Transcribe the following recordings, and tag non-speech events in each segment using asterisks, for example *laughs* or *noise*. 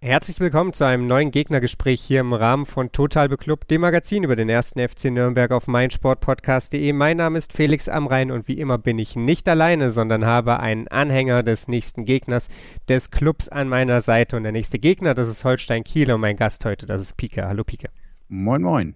Herzlich willkommen zu einem neuen Gegnergespräch hier im Rahmen von Total Beklubbt, dem Magazin über den ersten FC Nürnberg auf meinsportpodcast.de. Mein Name ist Felix Amrain und wie immer bin ich nicht alleine, sondern habe einen Anhänger des nächsten Gegners des Clubs an meiner Seite. Und der nächste Gegner, das ist Holstein Kiel und mein Gast heute, das ist Pike. Hallo Pike. Moin, moin.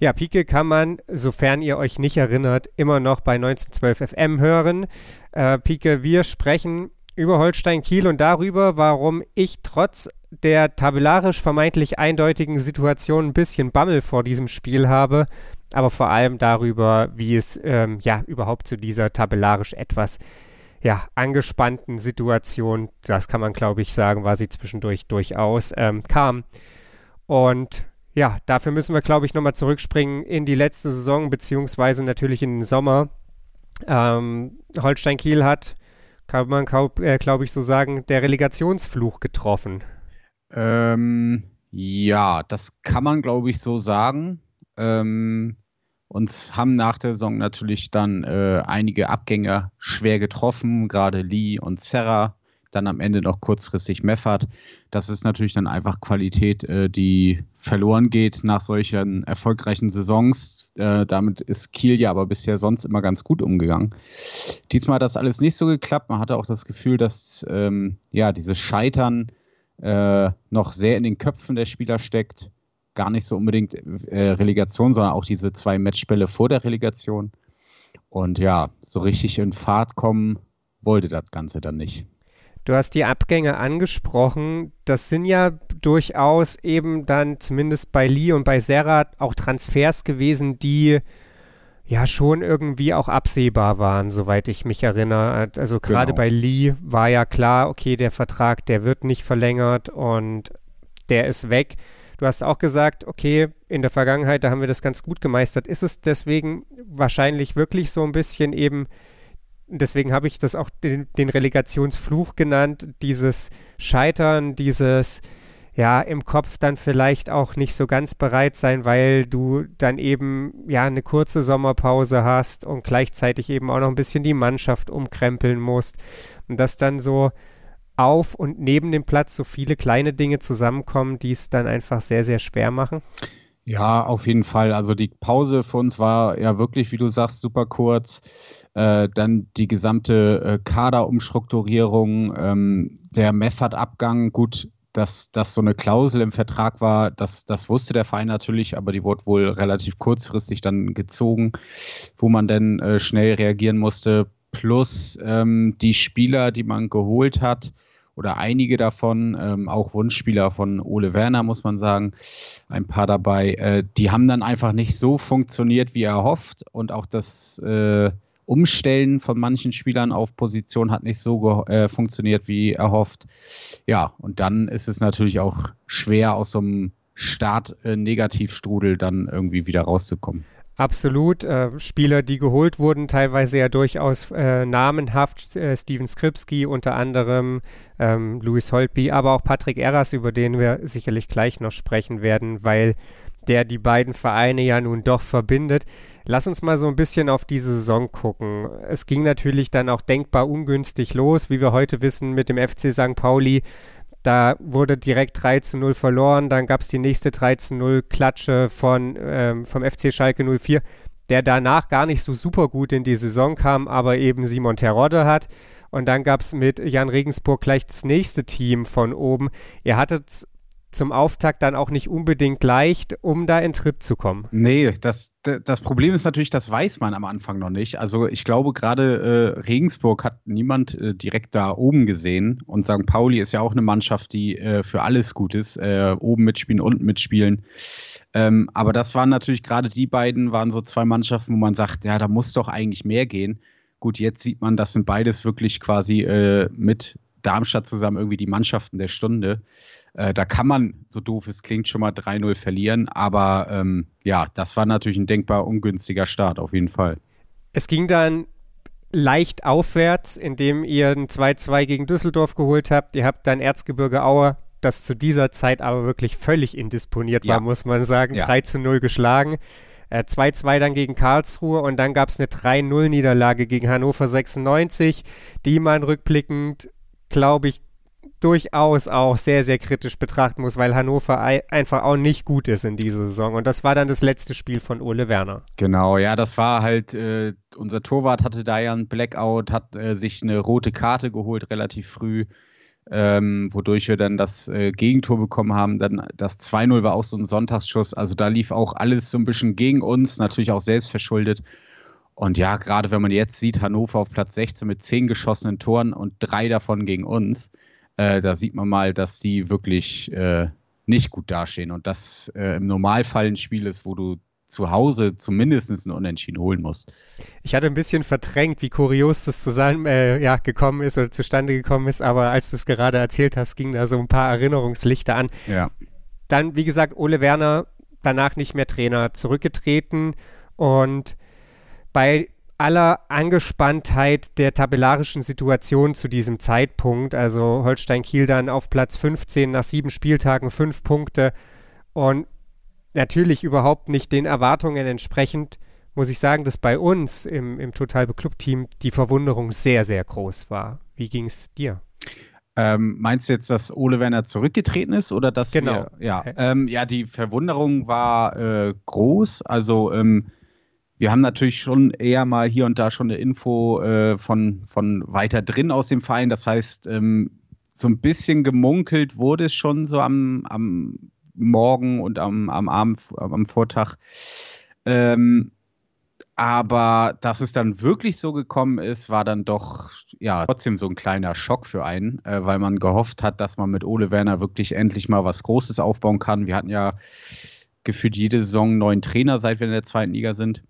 Ja, Pike kann man, sofern ihr euch nicht erinnert, immer noch bei 1912 FM hören. Äh, Pike, wir sprechen über Holstein Kiel und darüber, warum ich trotz der tabellarisch vermeintlich eindeutigen Situation ein bisschen Bammel vor diesem Spiel habe, aber vor allem darüber, wie es ähm, ja überhaupt zu dieser tabellarisch etwas ja, angespannten Situation, das kann man glaube ich sagen, war sie zwischendurch durchaus, ähm, kam. Und ja, dafür müssen wir glaube ich nochmal zurückspringen in die letzte Saison, beziehungsweise natürlich in den Sommer. Ähm, Holstein Kiel hat kann man, äh, glaube ich, so sagen, der Relegationsfluch getroffen. Ähm, ja, das kann man, glaube ich, so sagen. Ähm, uns haben nach der Saison natürlich dann äh, einige Abgänger schwer getroffen, gerade Lee und Serra dann am Ende noch kurzfristig Meffert. Das ist natürlich dann einfach Qualität, äh, die verloren geht nach solchen erfolgreichen Saisons. Äh, damit ist Kiel ja aber bisher sonst immer ganz gut umgegangen. Diesmal hat das alles nicht so geklappt. Man hatte auch das Gefühl, dass ähm, ja dieses Scheitern äh, noch sehr in den Köpfen der Spieler steckt. Gar nicht so unbedingt äh, Relegation, sondern auch diese zwei Matchspiele vor der Relegation. Und ja, so richtig in Fahrt kommen wollte das Ganze dann nicht. Du hast die Abgänge angesprochen. Das sind ja durchaus eben dann zumindest bei Lee und bei Serra auch Transfers gewesen, die ja schon irgendwie auch absehbar waren, soweit ich mich erinnere. Also gerade genau. bei Lee war ja klar, okay, der Vertrag, der wird nicht verlängert und der ist weg. Du hast auch gesagt, okay, in der Vergangenheit, da haben wir das ganz gut gemeistert. Ist es deswegen wahrscheinlich wirklich so ein bisschen eben deswegen habe ich das auch den, den, Relegationsfluch genannt, dieses Scheitern, dieses ja im Kopf dann vielleicht auch nicht so ganz bereit sein, weil du dann eben ja eine kurze Sommerpause hast und gleichzeitig eben auch noch ein bisschen die Mannschaft umkrempeln musst und dass dann so auf und neben dem Platz so viele kleine Dinge zusammenkommen, die es dann einfach sehr, sehr schwer machen? Ja, auf jeden Fall. Also die Pause für uns war ja wirklich, wie du sagst, super kurz. Äh, dann die gesamte äh, Kaderumstrukturierung, ähm, der Meffert-Abgang, gut, dass das so eine Klausel im Vertrag war, das, das wusste der Verein natürlich, aber die wurde wohl relativ kurzfristig dann gezogen, wo man dann äh, schnell reagieren musste. Plus ähm, die Spieler, die man geholt hat, oder einige davon, ähm, auch Wunschspieler von Ole Werner, muss man sagen, ein paar dabei, äh, die haben dann einfach nicht so funktioniert, wie er hofft und auch das äh, Umstellen von manchen Spielern auf Position hat nicht so äh, funktioniert, wie erhofft. Ja, und dann ist es natürlich auch schwer, aus so einem Start-Negativstrudel dann irgendwie wieder rauszukommen. Absolut. Äh, Spieler, die geholt wurden, teilweise ja durchaus äh, namenhaft. Äh, Steven Skripski unter anderem, ähm, Louis Holtby, aber auch Patrick Erras, über den wir sicherlich gleich noch sprechen werden, weil der die beiden Vereine ja nun doch verbindet. Lass uns mal so ein bisschen auf diese Saison gucken. Es ging natürlich dann auch denkbar ungünstig los, wie wir heute wissen, mit dem FC St. Pauli da wurde direkt 3 zu 0 verloren. Dann gab es die nächste 3 zu 0 Klatsche von, ähm, vom FC Schalke 04, der danach gar nicht so super gut in die Saison kam, aber eben Simon Terodde hat. Und dann gab es mit Jan Regensburg gleich das nächste Team von oben. Ihr hattet zum Auftakt dann auch nicht unbedingt leicht, um da in Tritt zu kommen. Nee, das, das Problem ist natürlich, das weiß man am Anfang noch nicht. Also ich glaube, gerade äh, Regensburg hat niemand äh, direkt da oben gesehen. Und St. Pauli ist ja auch eine Mannschaft, die äh, für alles gut ist. Äh, oben mitspielen, unten mitspielen. Ähm, aber das waren natürlich gerade die beiden, waren so zwei Mannschaften, wo man sagt, ja, da muss doch eigentlich mehr gehen. Gut, jetzt sieht man, das sind beides wirklich quasi äh, mit Darmstadt zusammen irgendwie die Mannschaften der Stunde. Äh, da kann man, so doof es klingt, schon mal 3-0 verlieren. Aber ähm, ja, das war natürlich ein denkbar ungünstiger Start, auf jeden Fall. Es ging dann leicht aufwärts, indem ihr ein 2-2 gegen Düsseldorf geholt habt. Ihr habt dann Erzgebirge Aue das zu dieser Zeit aber wirklich völlig indisponiert ja. war, muss man sagen. Ja. 3 zu 0 geschlagen. 2-2 äh, dann gegen Karlsruhe und dann gab es eine 3-0-Niederlage gegen Hannover 96, die man rückblickend, glaube ich, durchaus auch sehr, sehr kritisch betrachten muss, weil Hannover einfach auch nicht gut ist in dieser Saison. Und das war dann das letzte Spiel von Ole Werner. Genau, ja, das war halt, äh, unser Torwart hatte da ja einen Blackout, hat äh, sich eine rote Karte geholt relativ früh, ähm, wodurch wir dann das äh, Gegentor bekommen haben. Dann das 2-0 war auch so ein Sonntagsschuss. Also da lief auch alles so ein bisschen gegen uns, natürlich auch selbst verschuldet. Und ja, gerade wenn man jetzt sieht, Hannover auf Platz 16 mit 10 geschossenen Toren und drei davon gegen uns äh, da sieht man mal, dass sie wirklich äh, nicht gut dastehen und das äh, im Normalfall ein Spiel ist, wo du zu Hause zumindest ein Unentschieden holen musst. Ich hatte ein bisschen verdrängt, wie kurios das zusammen äh, ja, gekommen ist oder zustande gekommen ist, aber als du es gerade erzählt hast, gingen da so ein paar Erinnerungslichter an. Ja. Dann, wie gesagt, Ole Werner danach nicht mehr Trainer zurückgetreten und bei aller Angespanntheit der tabellarischen Situation zu diesem Zeitpunkt. Also Holstein Kiel dann auf Platz 15 nach sieben Spieltagen fünf Punkte und natürlich überhaupt nicht den Erwartungen entsprechend, muss ich sagen, dass bei uns im, im Total Club Team die Verwunderung sehr, sehr groß war. Wie ging es dir? Ähm, meinst du jetzt, dass Ole Werner zurückgetreten ist oder dass genau. wir, ja, ähm, ja, die Verwunderung war äh, groß. Also ähm, wir haben natürlich schon eher mal hier und da schon eine Info äh, von, von weiter drin aus dem Verein. Das heißt, ähm, so ein bisschen gemunkelt wurde es schon so am, am Morgen und am, am Abend, am Vortag. Ähm, aber dass es dann wirklich so gekommen ist, war dann doch ja trotzdem so ein kleiner Schock für einen, äh, weil man gehofft hat, dass man mit Ole Werner wirklich endlich mal was Großes aufbauen kann. Wir hatten ja gefühlt jede Saison einen neuen Trainer, seit wir in der zweiten Liga sind.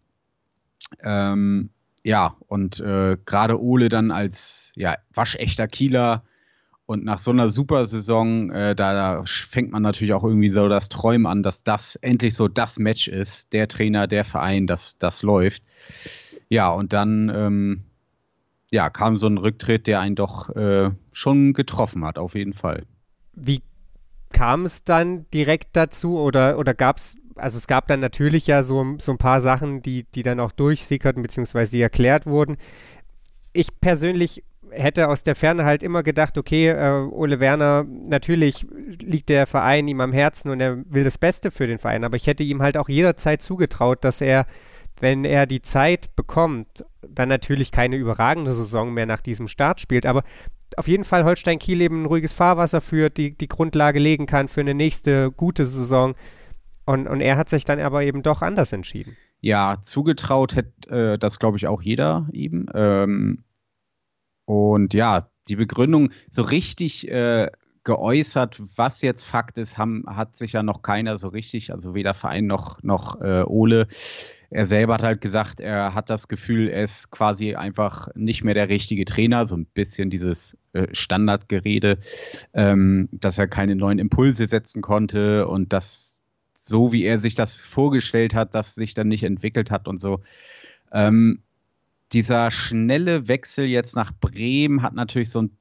Ähm, ja, und äh, gerade Ole dann als ja, waschechter Kieler und nach so einer super Saison, äh, da, fängt man natürlich auch irgendwie so das Träumen an, dass das endlich so das Match ist, der Trainer, der Verein, das, das läuft. Ja, und dann ähm, ja, kam so ein Rücktritt, der einen doch äh, schon getroffen hat, auf jeden Fall. Wie kam es dann direkt dazu oder, oder gab es also es gab dann natürlich ja so, so ein paar Sachen, die, die dann auch durchsickerten, beziehungsweise die erklärt wurden. Ich persönlich hätte aus der Ferne halt immer gedacht, okay, äh, Ole Werner, natürlich liegt der Verein ihm am Herzen und er will das Beste für den Verein, aber ich hätte ihm halt auch jederzeit zugetraut, dass er, wenn er die Zeit bekommt, dann natürlich keine überragende Saison mehr nach diesem Start spielt, aber auf jeden Fall Holstein Kiel eben ein ruhiges Fahrwasser führt, die, die Grundlage legen kann für eine nächste gute Saison und, und er hat sich dann aber eben doch anders entschieden. Ja, zugetraut hätte äh, das, glaube ich, auch jeder ihm. Ähm, und ja, die Begründung so richtig äh, geäußert, was jetzt Fakt ist, haben, hat sich ja noch keiner so richtig, also weder Verein noch, noch äh, Ole. Er selber hat halt gesagt, er hat das Gefühl, er ist quasi einfach nicht mehr der richtige Trainer, so ein bisschen dieses äh, Standardgerede, ähm, dass er keine neuen Impulse setzen konnte und dass so, wie er sich das vorgestellt hat, das sich dann nicht entwickelt hat und so. Ähm, dieser schnelle Wechsel jetzt nach Bremen hat natürlich so einen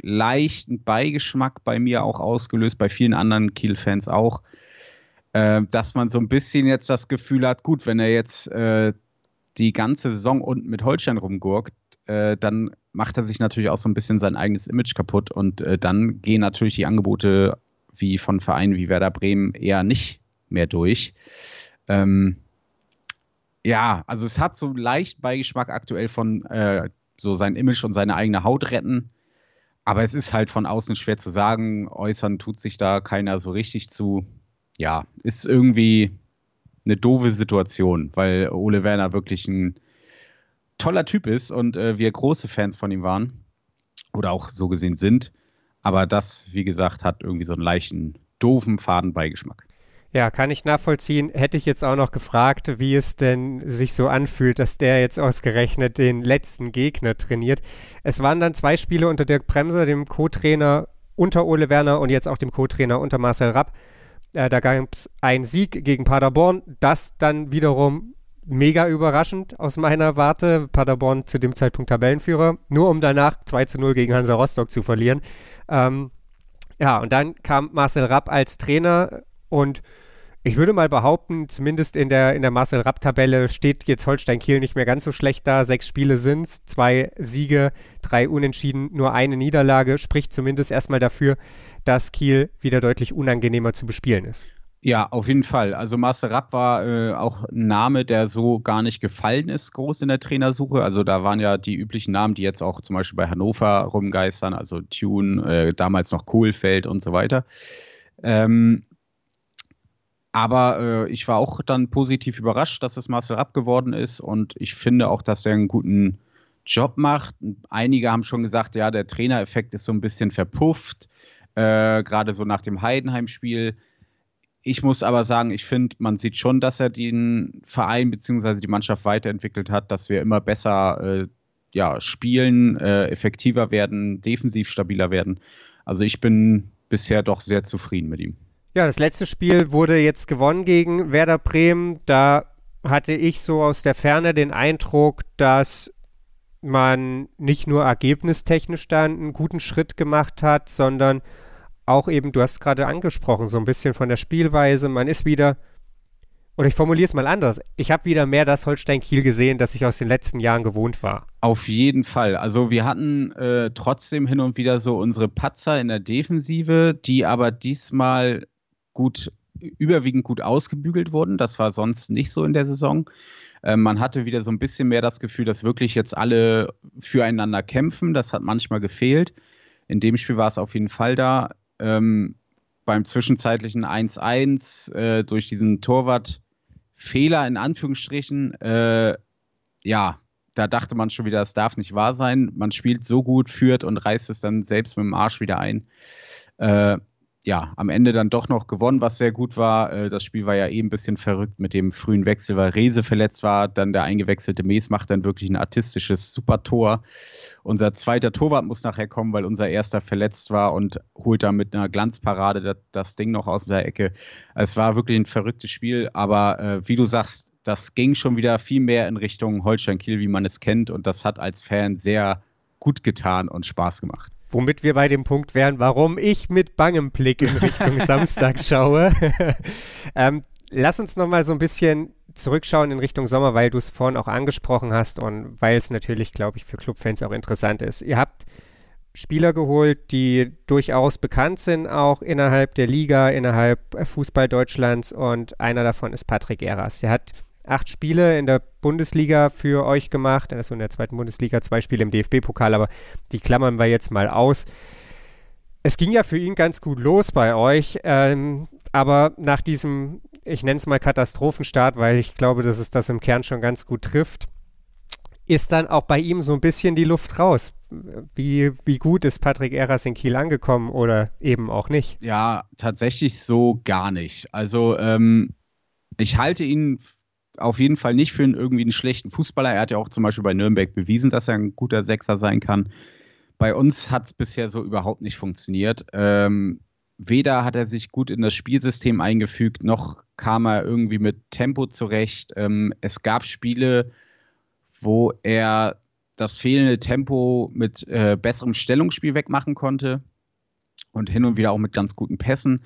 leichten Beigeschmack bei mir auch ausgelöst, bei vielen anderen Kiel-Fans auch, äh, dass man so ein bisschen jetzt das Gefühl hat, gut, wenn er jetzt äh, die ganze Saison unten mit Holstein rumgurkt, äh, dann macht er sich natürlich auch so ein bisschen sein eigenes Image kaputt und äh, dann gehen natürlich die Angebote wie von Vereinen wie Werder Bremen eher nicht mehr durch. Ähm, ja, also es hat so leicht Beigeschmack aktuell von äh, so sein Image und seine eigene Haut retten. Aber es ist halt von außen schwer zu sagen. Äußern tut sich da keiner so richtig zu. Ja, ist irgendwie eine doofe Situation, weil Ole Werner wirklich ein toller Typ ist und äh, wir große Fans von ihm waren. Oder auch so gesehen sind. Aber das, wie gesagt, hat irgendwie so einen leichten, doofen Fadenbeigeschmack. Ja, kann ich nachvollziehen. Hätte ich jetzt auch noch gefragt, wie es denn sich so anfühlt, dass der jetzt ausgerechnet den letzten Gegner trainiert. Es waren dann zwei Spiele unter Dirk Bremser, dem Co-Trainer unter Ole Werner und jetzt auch dem Co-Trainer unter Marcel Rapp. Äh, da gab es einen Sieg gegen Paderborn, das dann wiederum mega überraschend aus meiner Warte. Paderborn zu dem Zeitpunkt Tabellenführer, nur um danach 2 zu 0 gegen Hansa Rostock zu verlieren. Ähm, Ja, und dann kam Marcel Rapp als Trainer und ich würde mal behaupten, zumindest in der, in der Marcel Rapp-Tabelle steht jetzt Holstein Kiel nicht mehr ganz so schlecht da. Sechs Spiele sind es, zwei Siege, drei Unentschieden, nur eine Niederlage. Spricht zumindest erstmal dafür, dass Kiel wieder deutlich unangenehmer zu bespielen ist. Ja, auf jeden Fall. Also Marcel Rapp war äh, auch ein Name, der so gar nicht gefallen ist, groß in der Trainersuche. Also da waren ja die üblichen Namen, die jetzt auch zum Beispiel bei Hannover rumgeistern, also Tune, äh, damals noch Kohlfeld und so weiter. Ähm, aber äh, ich war auch dann positiv überrascht, dass es Marcel Rapp geworden ist und ich finde auch, dass er einen guten Job macht. Einige haben schon gesagt, ja, der Trainereffekt ist so ein bisschen verpufft, äh, gerade so nach dem Heidenheim-Spiel. Ich muss aber sagen, ich finde, man sieht schon, dass er den Verein bzw. die Mannschaft weiterentwickelt hat, dass wir immer besser äh, ja, spielen, äh, effektiver werden, defensiv stabiler werden. Also ich bin bisher doch sehr zufrieden mit ihm. Ja, das letzte Spiel wurde jetzt gewonnen gegen Werder Bremen. Da hatte ich so aus der Ferne den Eindruck, dass man nicht nur ergebnistechnisch dann einen guten Schritt gemacht hat, sondern auch eben, du hast es gerade angesprochen, so ein bisschen von der Spielweise. Man ist wieder, oder ich formuliere es mal anders, ich habe wieder mehr das Holstein-Kiel gesehen, das ich aus den letzten Jahren gewohnt war. Auf jeden Fall. Also wir hatten äh, trotzdem hin und wieder so unsere Patzer in der Defensive, die aber diesmal gut, überwiegend gut ausgebügelt wurden. Das war sonst nicht so in der Saison. Ähm, man hatte wieder so ein bisschen mehr das Gefühl, dass wirklich jetzt alle füreinander kämpfen. Das hat manchmal gefehlt. In dem Spiel war es auf jeden Fall da. Ähm, beim zwischenzeitlichen 1-1 äh, durch diesen Torwart-Fehler in Anführungsstrichen, äh, ja, da dachte man schon wieder, das darf nicht wahr sein. Man spielt so gut, führt und reißt es dann selbst mit dem Arsch wieder ein. Äh, ja, am Ende dann doch noch gewonnen, was sehr gut war. Äh, das Spiel war ja eh ein bisschen verrückt mit dem frühen Wechsel, weil Rese verletzt war. Dann der eingewechselte Mees macht dann wirklich ein artistisches Super-Tor. Unser zweiter Torwart muss nachher kommen, weil unser erster verletzt war und holt dann mit einer Glanzparade das, das Ding noch aus der Ecke. Es war wirklich ein verrücktes Spiel, aber äh, wie du sagst, das ging schon wieder viel mehr in Richtung Holstein-Kiel, wie man es kennt. Und das hat als Fan sehr gut getan und Spaß gemacht. Womit wir bei dem Punkt wären, warum ich mit bangem Blick in Richtung *laughs* Samstag schaue. *laughs* ähm, lass uns nochmal so ein bisschen zurückschauen in Richtung Sommer, weil du es vorhin auch angesprochen hast und weil es natürlich, glaube ich, für Clubfans auch interessant ist. Ihr habt Spieler geholt, die durchaus bekannt sind, auch innerhalb der Liga, innerhalb Fußball Deutschlands und einer davon ist Patrick Eras. Der hat acht Spiele in der Bundesliga für euch gemacht. Also in der zweiten Bundesliga zwei Spiele im DFB-Pokal, aber die klammern wir jetzt mal aus. Es ging ja für ihn ganz gut los bei euch, ähm, aber nach diesem, ich nenne es mal Katastrophenstart, weil ich glaube, dass es das im Kern schon ganz gut trifft, ist dann auch bei ihm so ein bisschen die Luft raus. Wie, wie gut ist Patrick Eras in Kiel angekommen oder eben auch nicht? Ja, tatsächlich so gar nicht. Also ähm, ich halte ihn auf jeden Fall nicht für einen, irgendwie einen schlechten Fußballer. Er hat ja auch zum Beispiel bei Nürnberg bewiesen, dass er ein guter Sechser sein kann. Bei uns hat es bisher so überhaupt nicht funktioniert. Ähm, weder hat er sich gut in das Spielsystem eingefügt, noch kam er irgendwie mit Tempo zurecht. Ähm, es gab Spiele, wo er das fehlende Tempo mit äh, besserem Stellungsspiel wegmachen konnte und hin und wieder auch mit ganz guten Pässen.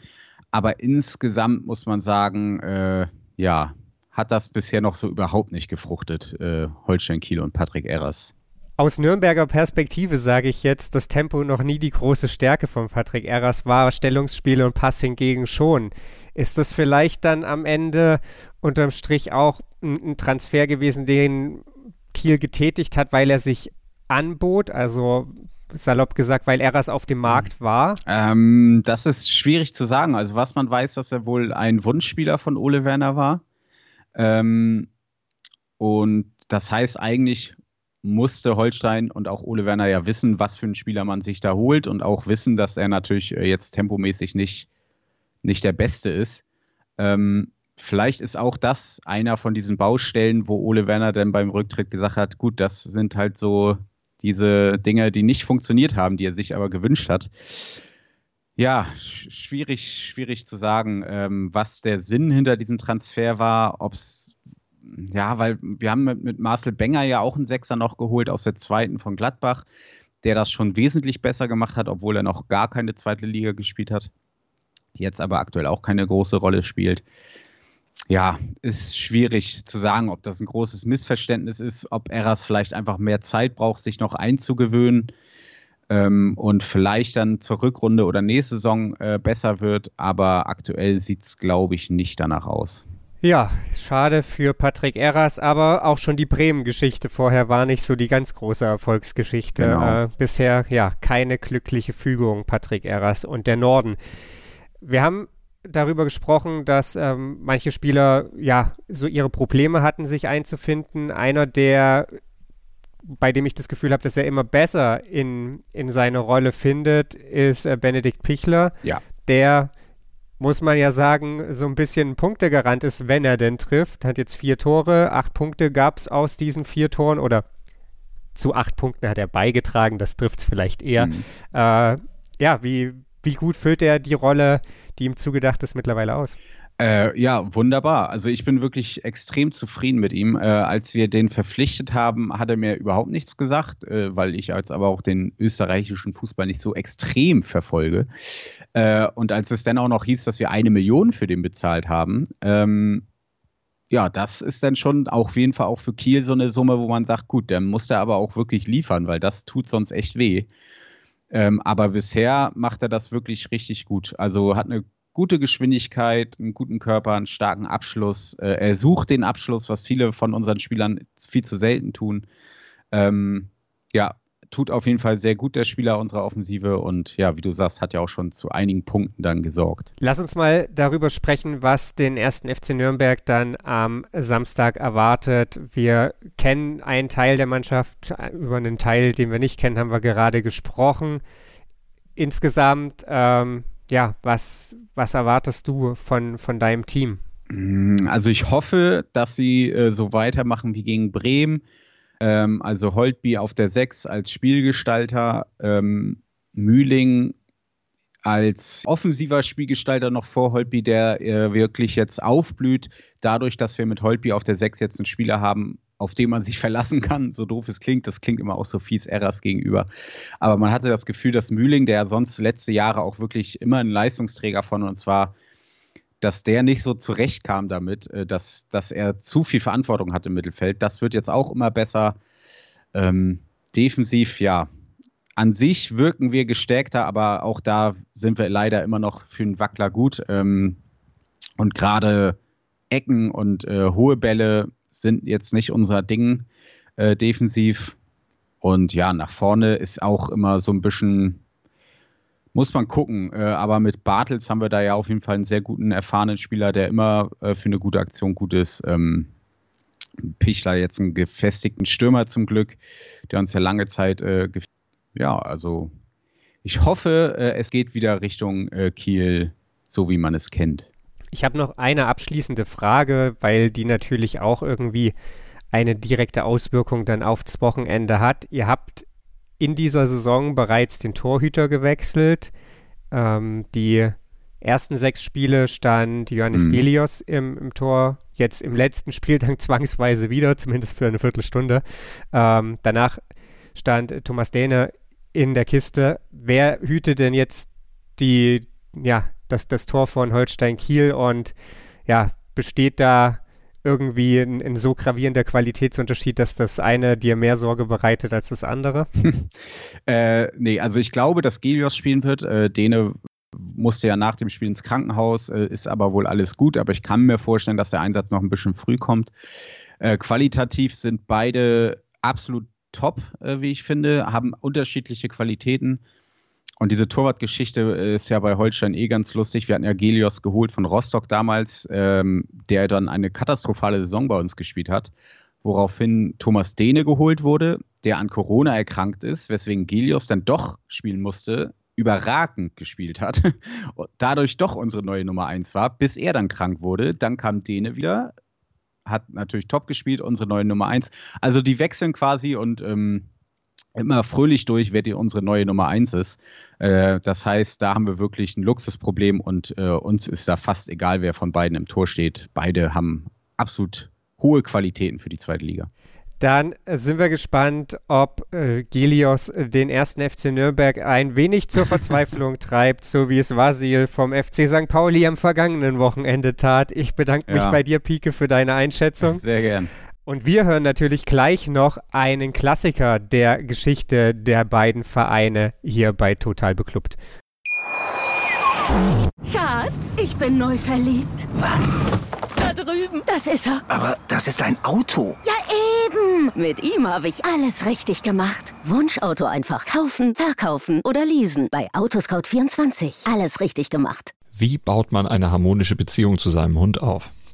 Aber insgesamt muss man sagen, äh, ja, hat das bisher noch so überhaupt nicht gefruchtet, äh, Holstein Kiel und Patrick Erras. Aus Nürnberger Perspektive sage ich jetzt, dass Tempo noch nie die große Stärke von Patrick Erras war, Stellungsspiel und Pass hingegen schon. Ist das vielleicht dann am Ende unterm Strich auch ein, ein Transfer gewesen, den Kiel getätigt hat, weil er sich anbot? Also salopp gesagt, weil Erras auf dem Markt war? Ähm, das ist schwierig zu sagen. Also was man weiß, dass er wohl ein Wunschspieler von Ole Werner war. Ähm, und das heißt, eigentlich musste Holstein und auch Ole Werner ja wissen, was für einen Spieler man sich da holt und auch wissen, dass er natürlich äh, jetzt tempomäßig nicht, nicht der Beste ist. Ähm, vielleicht ist auch das einer von diesen Baustellen, wo Ole Werner dann beim Rücktritt gesagt hat, gut, das sind halt so diese Dinge, die nicht funktioniert haben, die er sich aber gewünscht hat. Ja, schwierig, schwierig zu sagen, ähm, was der Sinn hinter diesem Transfer war, ob es ja, weil wir haben mit, mit, Marcel Benger ja auch einen Sechser noch geholt aus der zweiten von Gladbach. der das schon wesentlich besser gemacht hat, obwohl er noch gar keine zweite Liga gespielt hat. Jetzt aber aktuell auch keine große Rolle spielt. Ja, ist schwierig zu sagen, ob das ein großes Missverständnis ist, ob Eras vielleicht einfach mehr Zeit braucht, sich noch einzugewöhnen ähm, und vielleicht dann zur Rückrunde oder nächste Saison äh, besser wird. Aber aktuell sieht es, glaube ich, nicht danach aus. Ja, schade für Patrick Erras, aber auch schon die Bremen-Geschichte vorher war nicht so die ganz große Erfolgsgeschichte. Genau. Äh, bisher ja keine glückliche Fügung, Patrick Erras und der Norden. Wir haben darüber gesprochen, dass ähm, manche Spieler ja so ihre Probleme hatten, sich einzufinden. Einer, der bei dem ich das Gefühl habe, dass er immer besser in, in seine Rolle findet, ist äh, Benedikt Pichler, ja. der muss man ja sagen, so ein bisschen Punktegarant ist, wenn er denn trifft. Hat jetzt vier Tore, acht Punkte gab es aus diesen vier Toren oder zu acht Punkten hat er beigetragen, das trifft es vielleicht eher. Mhm. Äh, ja, wie, wie gut füllt er die Rolle, die ihm zugedacht ist, mittlerweile aus? Äh, ja, wunderbar. Also ich bin wirklich extrem zufrieden mit ihm. Äh, als wir den verpflichtet haben, hat er mir überhaupt nichts gesagt, äh, weil ich jetzt aber auch den österreichischen Fußball nicht so extrem verfolge. Äh, und als es dann auch noch hieß, dass wir eine Million für den bezahlt haben, ähm, ja, das ist dann schon auch auf jeden Fall auch für Kiel so eine Summe, wo man sagt, gut, dann muss er aber auch wirklich liefern, weil das tut sonst echt weh. Ähm, aber bisher macht er das wirklich richtig gut. Also hat eine gute Geschwindigkeit, einen guten Körper, einen starken Abschluss. Äh, er sucht den Abschluss, was viele von unseren Spielern viel zu selten tun. Ähm, ja, tut auf jeden Fall sehr gut der Spieler unserer Offensive und ja, wie du sagst, hat ja auch schon zu einigen Punkten dann gesorgt. Lass uns mal darüber sprechen, was den ersten FC Nürnberg dann am Samstag erwartet. Wir kennen einen Teil der Mannschaft, über einen Teil, den wir nicht kennen, haben wir gerade gesprochen. Insgesamt ähm, ja, was, was erwartest du von, von deinem Team? Mm, also ich hoffe, dass sie äh, so weitermachen wie gegen Bremen. Ähm, also Holtby auf der 6 als Spielgestalter, ähm, Mühling als offensiver Spielgestalter noch vor Holtby, der äh, wirklich jetzt aufblüht, dadurch, dass wir mit Holtby auf der 6 jetzt einen Spieler haben, auf den man sich verlassen kann, so doof es klingt. Das klingt immer auch so fies Erras gegenüber. Aber man hatte das Gefühl, dass Mühling, der sonst letzte Jahre auch wirklich immer ein Leistungsträger von uns war, dass der nicht so zurechtkam damit, äh, dass, dass er zu viel Verantwortung hat im Mittelfeld. Das wird jetzt auch immer besser. Ähm, defensiv, ja. An sich wirken wir gestärkter, aber auch da sind wir leider immer noch für einen Wackler gut. Ähm, und gerade Ecken und äh, hohe Bälle sind jetzt nicht unser Ding äh, defensiv. Und ja, nach vorne ist auch immer so ein bisschen, muss man gucken. Äh, aber mit Bartels haben wir da ja auf jeden Fall einen sehr guten, erfahrenen Spieler, der immer äh, für eine gute Aktion gut ist. Ähm, Pichler jetzt einen gefestigten Stürmer zum Glück, der uns ja lange Zeit, äh, ja, also ich hoffe, äh, es geht wieder Richtung äh, Kiel, so wie man es kennt. Ich habe noch eine abschließende Frage, weil die natürlich auch irgendwie eine direkte Auswirkung dann aufs Wochenende hat. Ihr habt in dieser Saison bereits den Torhüter gewechselt. Ähm, die ersten sechs Spiele stand Johannes mhm. Gelios im, im, Tor, jetzt im letzten Spiel dann *laughs* zwangsweise wieder, zumindest für eine Viertelstunde. Ähm, danach stand Thomas Dehne in der Kiste. Wer hütet denn jetzt die, ja, das, das Tor von Holstein Kiel und ja, besteht da irgendwie ein, ein, so gravierender Qualitätsunterschied, dass das eine dir mehr Sorge bereitet als das andere? *laughs* äh, nee, also ich glaube, dass Gelios spielen wird. Äh, Dene musste ja nach dem Spiel ins Krankenhaus, äh, ist aber wohl alles gut, aber ich kann mir vorstellen, dass der Einsatz noch ein bisschen früh kommt. Äh, qualitativ sind beide absolut top, äh, wie ich finde, haben unterschiedliche Qualitäten. Und diese Torwartgeschichte ist ja bei Holstein eh ganz lustig. Wir hatten ja Gelios geholt von Rostock damals, ähm, der dann eine katastrophale Saison bei uns gespielt hat, woraufhin Thomas Dehne geholt wurde, der an Corona erkrankt ist, weswegen Gelios dann doch spielen musste, überragend gespielt hat, *laughs* dadurch doch unsere neue Nummer 1 war, bis er dann krank wurde. Dann kam Dehne wieder, hat natürlich top gespielt, unsere neue Nummer 1. Also die wechseln quasi und ähm, immer fröhlich durch, wer die unsere neue Nummer 1 ist. Äh, das heißt, da haben wir wirklich ein Luxusproblem und äh, uns ist da fast egal, wer von beiden im Tor steht. Beide haben absolut hohe Qualitäten für die zweite Liga. Dann sind wir gespannt, ob äh, Gelios den ersten FC Nürnberg ein wenig zur Verzweiflung *laughs* treibt, so wie es Vasil vom FC St. Pauli am vergangenen Wochenende tat. Ich bedanke mich bei dir, Pike, für deine Einschätzung. Sehr gern. Und wir hören natürlich gleich noch einen Klassiker der Geschichte der beiden Vereine hier bei Total Beklubbt. Schatz, ich bin neu verliebt. Was? Da drüben. Das ist er. Aber das ist ein Auto. Ja, eben. Mit ihm habe ich alles richtig gemacht. Wunschauto einfach kaufen, verkaufen oder leasen. Bei Autoscout24. Alles richtig gemacht. Wie baut man eine harmonische Beziehung zu seinem Hund auf?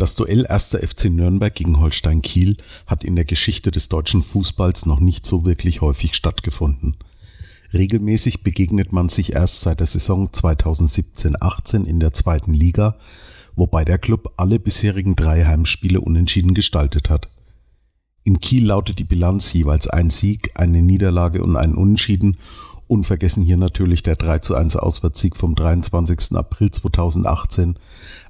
Das Duell 1. FC Nürnberg gegen Holstein Kiel hat in der Geschichte des deutschen Fußballs noch nicht so wirklich häufig stattgefunden. Regelmäßig begegnet man sich erst seit der Saison 2017-18 in der zweiten Liga, wobei der Club alle bisherigen drei Heimspiele unentschieden gestaltet hat. In Kiel lautet die Bilanz jeweils ein Sieg, eine Niederlage und ein Unentschieden Unvergessen hier natürlich der 3 zu 1 Auswärtssieg vom 23. April 2018,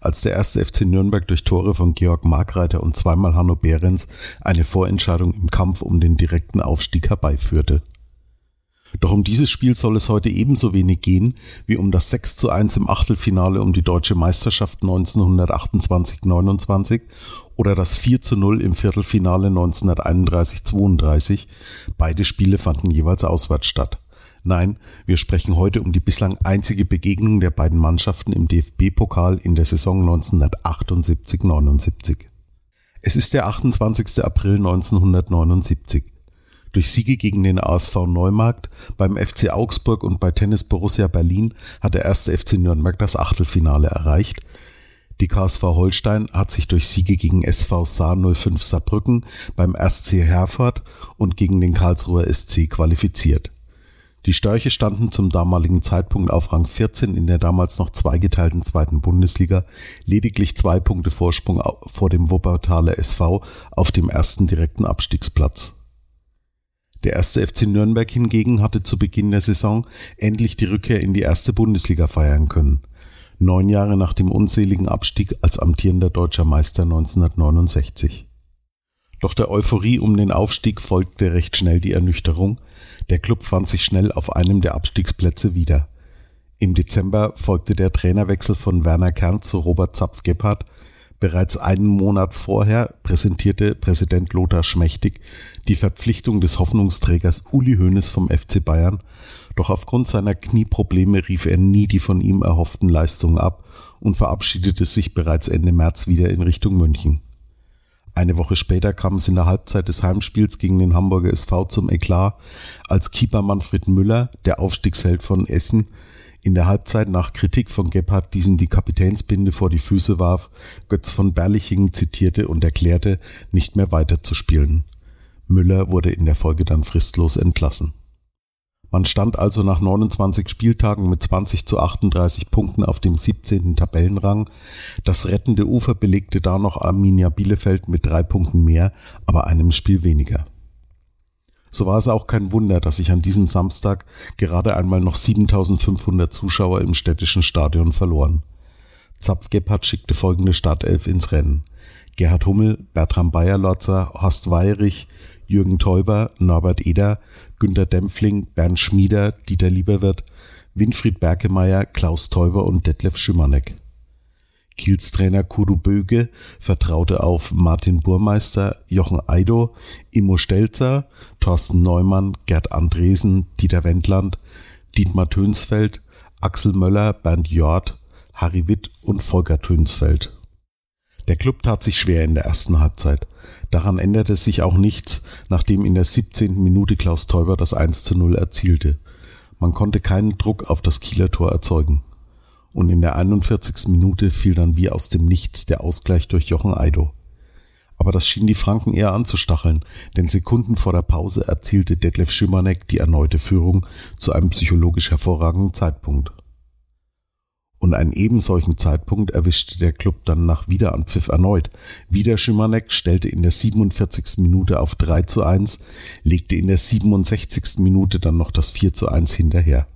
als der erste FC Nürnberg durch Tore von Georg Markreiter und zweimal Hanno Behrens eine Vorentscheidung im Kampf um den direkten Aufstieg herbeiführte. Doch um dieses Spiel soll es heute ebenso wenig gehen wie um das 6 zu 1 im Achtelfinale um die deutsche Meisterschaft 1928-29 oder das 4 zu 0 im Viertelfinale 1931-32. Beide Spiele fanden jeweils auswärts statt. Nein, wir sprechen heute um die bislang einzige Begegnung der beiden Mannschaften im DFB-Pokal in der Saison 1978-79. Es ist der 28. April 1979. Durch Siege gegen den ASV Neumarkt, beim FC Augsburg und bei Tennis Borussia Berlin hat der erste FC Nürnberg das Achtelfinale erreicht. Die KSV Holstein hat sich durch Siege gegen SV Saar 05 Saarbrücken, beim SC Herford und gegen den Karlsruher SC qualifiziert. Die Störche standen zum damaligen Zeitpunkt auf Rang 14 in der damals noch zweigeteilten zweiten Bundesliga, lediglich zwei Punkte Vorsprung vor dem Wuppertaler SV auf dem ersten direkten Abstiegsplatz. Der erste FC Nürnberg hingegen hatte zu Beginn der Saison endlich die Rückkehr in die erste Bundesliga feiern können. Neun Jahre nach dem unseligen Abstieg als amtierender deutscher Meister 1969. Doch der Euphorie um den Aufstieg folgte recht schnell die Ernüchterung, der Klub fand sich schnell auf einem der Abstiegsplätze wieder. Im Dezember folgte der Trainerwechsel von Werner Kern zu Robert Zapf-Gebhardt. Bereits einen Monat vorher präsentierte Präsident Lothar Schmächtig die Verpflichtung des Hoffnungsträgers Uli Hoeneß vom FC Bayern, doch aufgrund seiner Knieprobleme rief er nie die von ihm erhofften Leistungen ab und verabschiedete sich bereits Ende März wieder in Richtung München. Eine Woche später kam es in der Halbzeit des Heimspiels gegen den Hamburger SV zum Eklat, als Keeper Manfred Müller, der Aufstiegsheld von Essen, in der Halbzeit nach Kritik von Gebhardt diesem die Kapitänsbinde vor die Füße warf, Götz von Berlichingen zitierte und erklärte, nicht mehr weiterzuspielen. Müller wurde in der Folge dann fristlos entlassen. Man stand also nach 29 Spieltagen mit 20 zu 38 Punkten auf dem 17. Tabellenrang. Das rettende Ufer belegte da noch Arminia Bielefeld mit drei Punkten mehr, aber einem Spiel weniger. So war es auch kein Wunder, dass sich an diesem Samstag gerade einmal noch 7500 Zuschauer im städtischen Stadion verloren. Zapf Gebhardt schickte folgende Startelf ins Rennen. Gerhard Hummel, Bertram Bayerlotzer, Horst Weyrich, Jürgen Teuber, Norbert Eder, Günter Dempfling, Bernd Schmieder, Dieter Lieberwirt, Winfried Berkemeyer, Klaus Teuber und Detlef Schimanek. Kiels Trainer Kudu Böge vertraute auf Martin Burmeister, Jochen Eido, Immo Stelzer, Thorsten Neumann, Gerd Andresen, Dieter Wendland, Dietmar Tönsfeld, Axel Möller, Bernd Jord, Harry Witt und Volker Tönsfeld. Der Club tat sich schwer in der ersten Halbzeit. Daran änderte sich auch nichts, nachdem in der 17. Minute Klaus Teuber das 1 zu 0 erzielte. Man konnte keinen Druck auf das Kieler Tor erzeugen. Und in der 41. Minute fiel dann wie aus dem Nichts der Ausgleich durch Jochen Eido. Aber das schien die Franken eher anzustacheln, denn Sekunden vor der Pause erzielte Detlef Schimanek die erneute Führung zu einem psychologisch hervorragenden Zeitpunkt. Und einen ebensolchen Zeitpunkt erwischte der Club dann nach Wiederanpfiff erneut. Wieder Schimanek stellte in der 47. Minute auf 3 zu 1, legte in der 67. Minute dann noch das 4 zu 1 hinterher.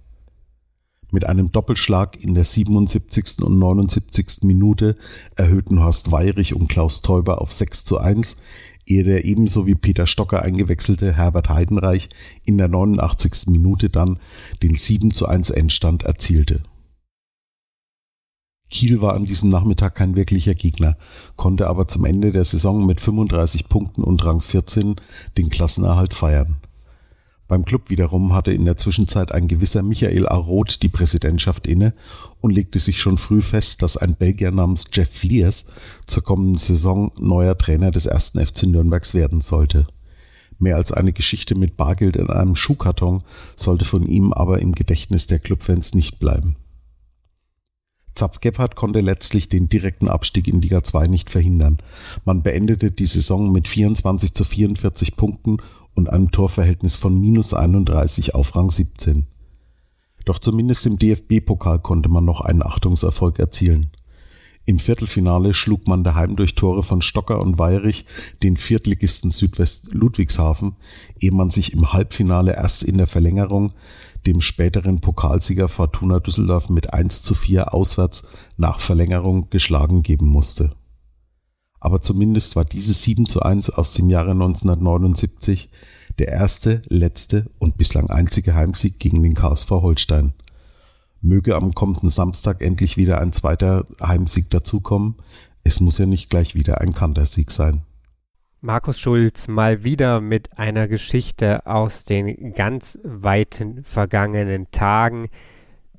Mit einem Doppelschlag in der 77. und 79. Minute erhöhten Horst Weirich und Klaus Teuber auf 6 zu 1, ehe der ebenso wie Peter Stocker eingewechselte Herbert Heidenreich in der 89. Minute dann den 7 zu 1 Endstand erzielte. Kiel war an diesem Nachmittag kein wirklicher Gegner, konnte aber zum Ende der Saison mit 35 Punkten und Rang 14 den Klassenerhalt feiern. Beim Club wiederum hatte in der Zwischenzeit ein gewisser Michael Aroth die Präsidentschaft inne und legte sich schon früh fest, dass ein Belgier namens Jeff Lears zur kommenden Saison neuer Trainer des ersten FC Nürnbergs werden sollte. Mehr als eine Geschichte mit Bargeld in einem Schuhkarton sollte von ihm aber im Gedächtnis der Clubfans nicht bleiben. Zapf Gebhardt konnte letztlich den direkten Abstieg in Liga 2 nicht verhindern. Man beendete die Saison mit 24 zu 44 Punkten und einem Torverhältnis von minus 31 auf Rang 17. Doch zumindest im DFB-Pokal konnte man noch einen Achtungserfolg erzielen. Im Viertelfinale schlug man daheim durch Tore von Stocker und Weyrich den Viertligisten Südwest Ludwigshafen, ehe man sich im Halbfinale erst in der Verlängerung dem späteren Pokalsieger Fortuna Düsseldorf mit 1 zu 4 auswärts nach Verlängerung geschlagen geben musste aber zumindest war dieses 7 zu 1 aus dem Jahre 1979 der erste, letzte und bislang einzige Heimsieg gegen den KSV Holstein. Möge am kommenden Samstag endlich wieder ein zweiter Heimsieg dazukommen. Es muss ja nicht gleich wieder ein Kantersieg sein. Markus Schulz mal wieder mit einer Geschichte aus den ganz weiten vergangenen Tagen,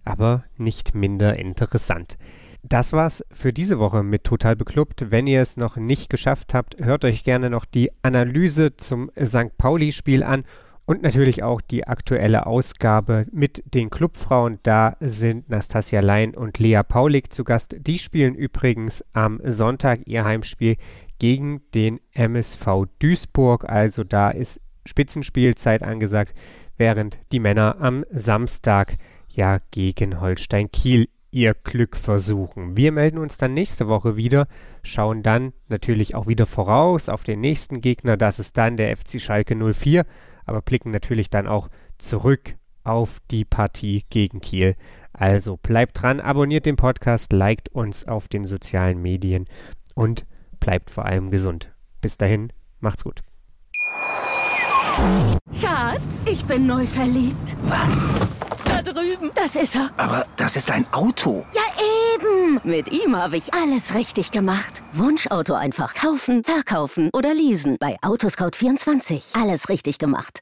aber nicht minder interessant. Das war's für diese Woche mit Total Beklubbt. Wenn ihr es noch nicht geschafft habt, hört euch gerne noch die Analyse zum St. Pauli-Spiel an und natürlich auch die aktuelle Ausgabe mit den Clubfrauen. Da sind Nastasia Lein und Lea Paulik zu Gast. Die spielen übrigens am Sonntag ihr Heimspiel gegen den MSV Duisburg. Also da ist Spitzenspielzeit angesagt, während die Männer am Samstag ja gegen Holstein Kiel ihr Glück versuchen. Wir melden uns dann nächste Woche wieder, schauen dann natürlich auch wieder voraus auf den nächsten Gegner, das ist dann der FC Schalke 04, aber blicken natürlich dann auch zurück auf die Partie gegen Kiel. Also bleibt dran, abonniert den Podcast, liked uns auf den sozialen Medien und bleibt vor allem gesund. Bis dahin, macht's gut. Schatz, ich bin neu verliebt. Was? drüben. Das ist er. Aber das ist ein Auto. Ja, eben. Mit ihm habe ich alles richtig gemacht. Wunschauto einfach kaufen, verkaufen oder leasen. Bei Autoscout24. Alles richtig gemacht.